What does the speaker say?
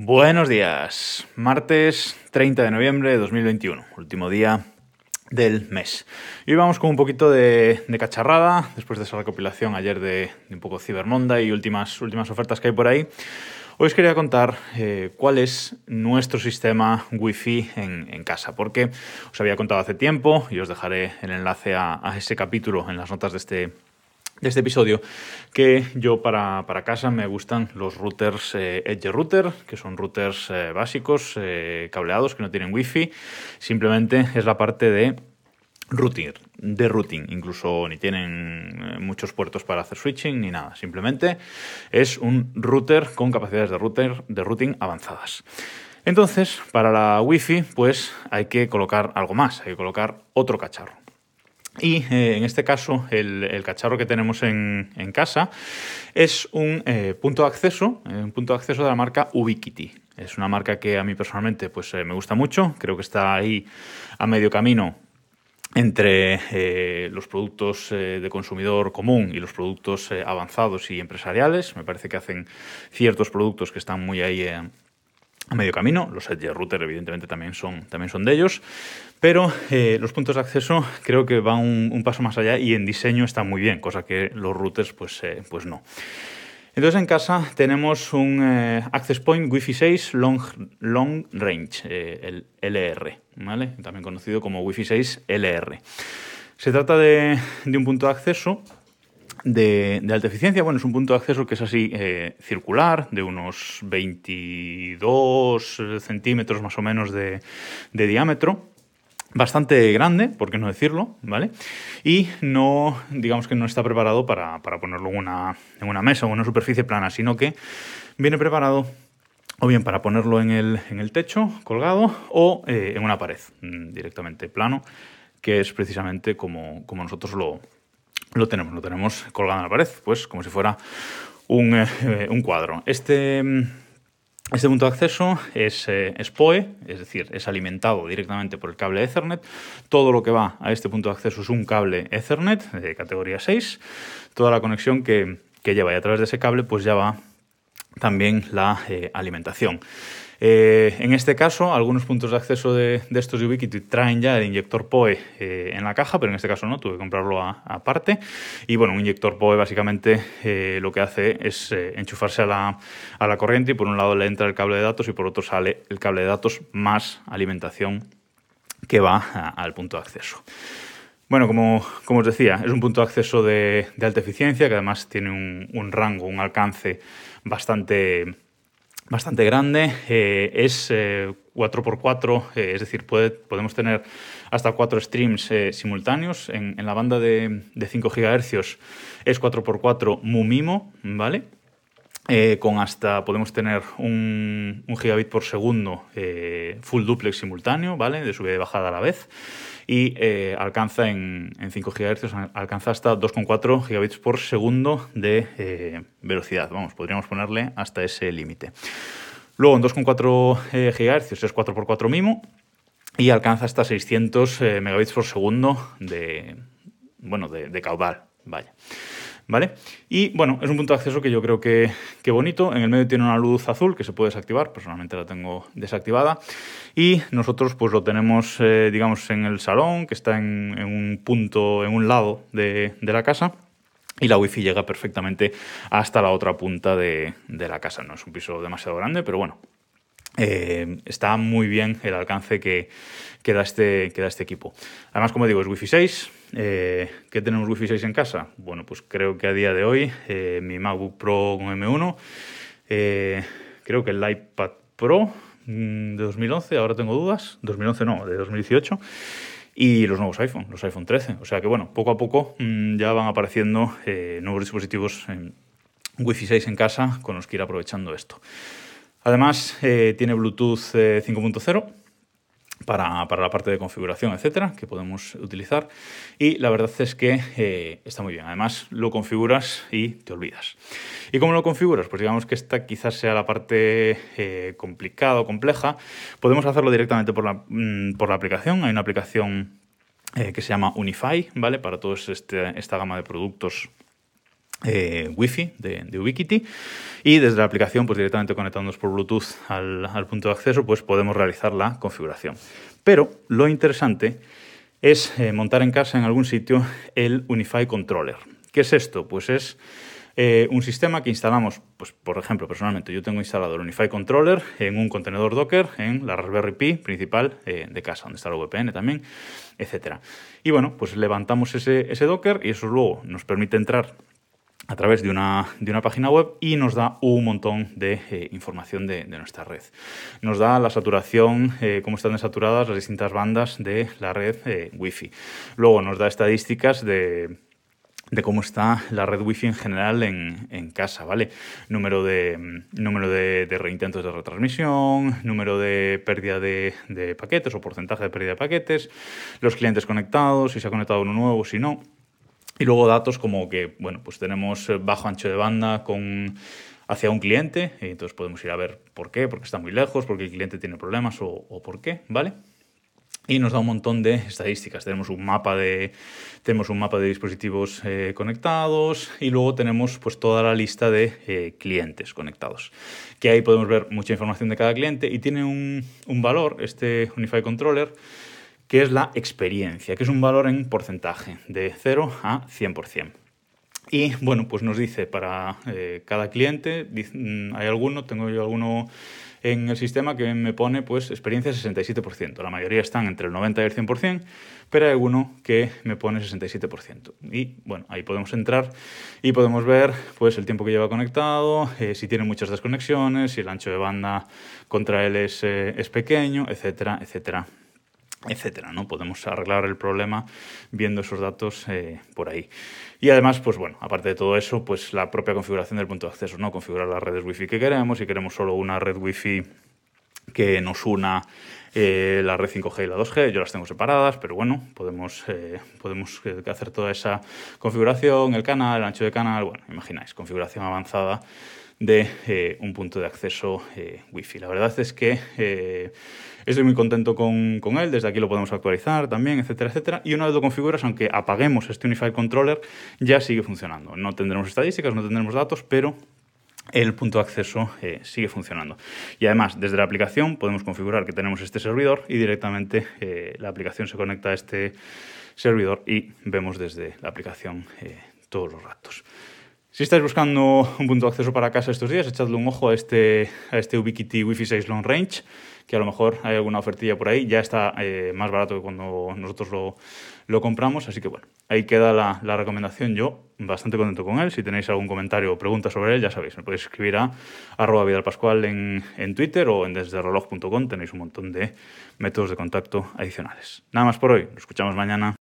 Buenos días, martes 30 de noviembre de 2021, último día del mes. Y vamos con un poquito de, cacharrada, después de esa recopilación ayer de, un poco Cyber y últimas, últimas ofertas que hay por ahí. Hoy os quería contar eh, cuál es nuestro sistema Wi-Fi en, casa, porque os había contado hace tiempo y os dejaré el enlace a ese capítulo en las notas de este de este episodio que yo para, casa me gustan los routers eh, Edge Router, que son routers eh, básicos, eh, cableados, que no tienen wifi. Simplemente es la parte de routing, de routing. Incluso ni tienen muchos puertos para hacer switching ni nada. Simplemente es un router con capacidades de, router, de routing avanzadas. Entonces, para la wifi, pues hay que colocar algo más, hay que colocar otro cacharro. Y eh, en este caso, el, cacharro que tenemos en, casa es un eh, punto de acceso, eh, un punto de acceso de la marca Ubiquiti. Es una marca que a mí personalmente pues, me gusta mucho, creo que está ahí a medio camino entre los productos de consumidor común y los productos avanzados y empresariales. Me parece que hacen ciertos productos que están muy ahí a medio camino. Los Edge Router, evidentemente, también son, también son de ellos. Pero eh, los puntos de acceso creo que van un, paso más allá y en diseño están muy bien, cosa que los routers, pues, eh, pues no. Entonces en casa tenemos un eh, Access Point Wi-Fi 6 Long, long Range, el LR, ¿vale? también conocido como Wi-Fi 6 LR. Se trata de, de un punto de acceso de, alta eficiencia, bueno, es un punto de acceso que es así eh, circular, de unos 22 centímetros más o menos de, diámetro bastante grande, por qué no decirlo, ¿vale? Y no, digamos que no está preparado para, ponerlo en una, en una, mesa o en una superficie plana, sino que viene preparado o bien para ponerlo en el, en el techo, colgado, o eh, en una pared, mm, directamente plano, que es precisamente como, como nosotros lo, lo tenemos, lo tenemos colgado en la pared, pues como si fuera un, eh, cuadro. Este, este punto de acceso es, eh, es, PoE, es decir, es alimentado directamente por el cable Ethernet. Todo lo que va a este punto de acceso es un cable Ethernet de categoría 6. Toda la conexión que, lleva y a través de ese cable pues ya va también la eh, alimentación. Eh, en este caso, algunos puntos de acceso de, estos de Ubiquiti traen ya el inyector PoE eh, en la caja, pero en este caso no, tuve que comprarlo aparte. Y bueno, un inyector PoE básicamente lo que hace es enchufarse a la, a la corriente y por un lado le entra el cable de datos y por otro sale el cable de datos más alimentación que va al punto de acceso. Bueno, como, como, os decía, es un punto de acceso de, alta eficiencia que además tiene un, un rango, un alcance bastante bastante grande. Eh, es 4x4, eh, eh, es decir, puede, podemos tener hasta 4 streams simultáneos. En, la banda de, 5 GHz es 4x4 MUMIMO, ¿vale? Con hasta podemos tener un, un gigabit por segundo full duplex simultáneo, ¿vale? De subida y bajada a la vez y eh, alcanza en, 5 GHz, alcanza hasta 2,4 gigabits por segundo de eh, velocidad. Vamos, podríamos ponerle hasta ese límite. Luego en 2,4 eh, GHz es 4x4 MIMO y alcanza hasta 600 megabits por segundo de, bueno, de caudal. Vaya. ¿Vale? Y bueno, es un punto de acceso que yo creo que, que, bonito. En el medio tiene una luz azul que se puede desactivar, personalmente la tengo desactivada. Y nosotros pues lo tenemos, eh, digamos, en el salón, que está en, un punto, en un lado de, la casa. Y la wifi llega perfectamente hasta la otra punta de, de la casa. No es un piso demasiado grande, pero bueno, eh, está muy bien el alcance que, da este, que, este, equipo. Además, como digo, es Wi-Fi 6. Eh, ¿Qué tenemos Wi-Fi 6 en casa? Bueno, pues creo que a día de hoy eh, mi MacBook Pro con M1, creo que el iPad Pro mm, de 2011, ahora tengo dudas, 2011 no, de 2018, y los nuevos iPhone, los iPhone 13. O sea que bueno, poco a poco mm, ya van apareciendo nuevos dispositivos Wi-Fi 6 en casa con los que ir aprovechando esto. Además, eh, tiene Bluetooth 5.0 eh, para, la parte de configuración, etcétera, que podemos utilizar. Y la verdad es que eh, está muy bien. Además, lo configuras y te olvidas. ¿Y cómo lo configuras? Pues digamos que esta quizás sea la parte complicada o compleja. Podemos hacerlo directamente por la, mm, por la aplicación. Hay una aplicación que se llama Unify, ¿vale? Para toda este, esta gama de productos eh, Wi-Fi de, Ubiquiti y desde la aplicación, pues directamente conectándonos por Bluetooth al, punto de acceso, pues podemos realizar la configuración. Pero lo interesante es eh, montar en casa en algún sitio el Unify Controller. ¿Qué es esto? Pues es eh, un sistema que instalamos, pues por ejemplo, personalmente yo tengo instalado el Unify Controller en un contenedor Docker en la Raspberry Pi principal de casa, donde está la VPN también, etc. Y bueno, pues levantamos ese Docker y eso luego nos permite entrar a través de una, de una, página web y nos da un montón de eh, información de, nuestra red. Nos da la saturación, eh, cómo están desaturadas las distintas bandas de la red eh, Wi-Fi. Luego nos da estadísticas de, cómo está la red Wi-Fi en general en, casa, ¿vale? Número de, número de, reintentos de retransmisión, número de pérdida de, de paquetes o porcentaje de pérdida de paquetes, los clientes conectados, si se ha conectado uno nuevo, si no. Y luego datos como que, bueno, pues tenemos eh, bajo ancho de banda con hacia un cliente, y entonces podemos ir a ver por qué, porque está muy lejos, porque el cliente tiene problemas o, por qué, ¿vale? Y nos da un montón de estadísticas. Tenemos un mapa de, tenemos un mapa de dispositivos eh, conectados y luego tenemos pues, toda la lista de eh, clientes conectados. Que ahí podemos ver mucha información de cada cliente y tiene un, un valor, este Unify Controller, que es la experiencia, que es un valor en porcentaje, de 0 a 100%. Y bueno, pues nos dice para eh, cada cliente, mm, hay alguno, tengo yo alguno en el sistema que me pone pues experiencia 67%. La mayoría están entre el 90 y el 100%, pero hay alguno que me pone 67%. Y bueno, ahí podemos entrar y podemos ver pues el tiempo que lleva conectado, eh, si tiene muchas desconexiones, si el ancho de banda contra él es, eh, es pequeño, etcétera, etcétera etcétera, ¿no? Podemos arreglar el problema viendo esos datos eh, por ahí. Y además, pues bueno, aparte de todo eso, pues la propia configuración del punto de acceso, ¿no? Configurar las redes wifi que queremos, si queremos solo una red wifi que nos una eh, la red 5G y la 2G, yo las tengo separadas, pero bueno, podemos, eh, podemos hacer toda esa configuración, el canal, el ancho de canal, bueno, imagináis, configuración avanzada de un punto de acceso wifi. La verdad es que Estoy muy contento con, con, él, desde aquí lo podemos actualizar también, etcétera, etcétera. Y una vez lo configuras, aunque apaguemos este Unified Controller, ya sigue funcionando. No tendremos estadísticas, no tendremos datos, pero el punto de acceso eh, sigue funcionando. Y además, desde la aplicación podemos configurar que tenemos este servidor y directamente eh, la aplicación se conecta a este servidor y vemos desde la aplicación eh, todos los datos. Si estáis buscando un punto de acceso para casa estos días, echadle un ojo a este, a este Ubiquiti Wi-Fi 6 Long Range que a lo mejor hay alguna ofertilla por ahí, ya está más barato que cuando nosotros lo, lo compramos, así que bueno, ahí queda la, recomendación, yo bastante contento con él, si tenéis algún comentario o pregunta sobre él, ya sabéis, me podéis escribir a arroba vidalpascual en, en Twitter o en desdereloj.com, tenéis un montón de métodos de contacto adicionales. Nada más por hoy, nos escuchamos mañana.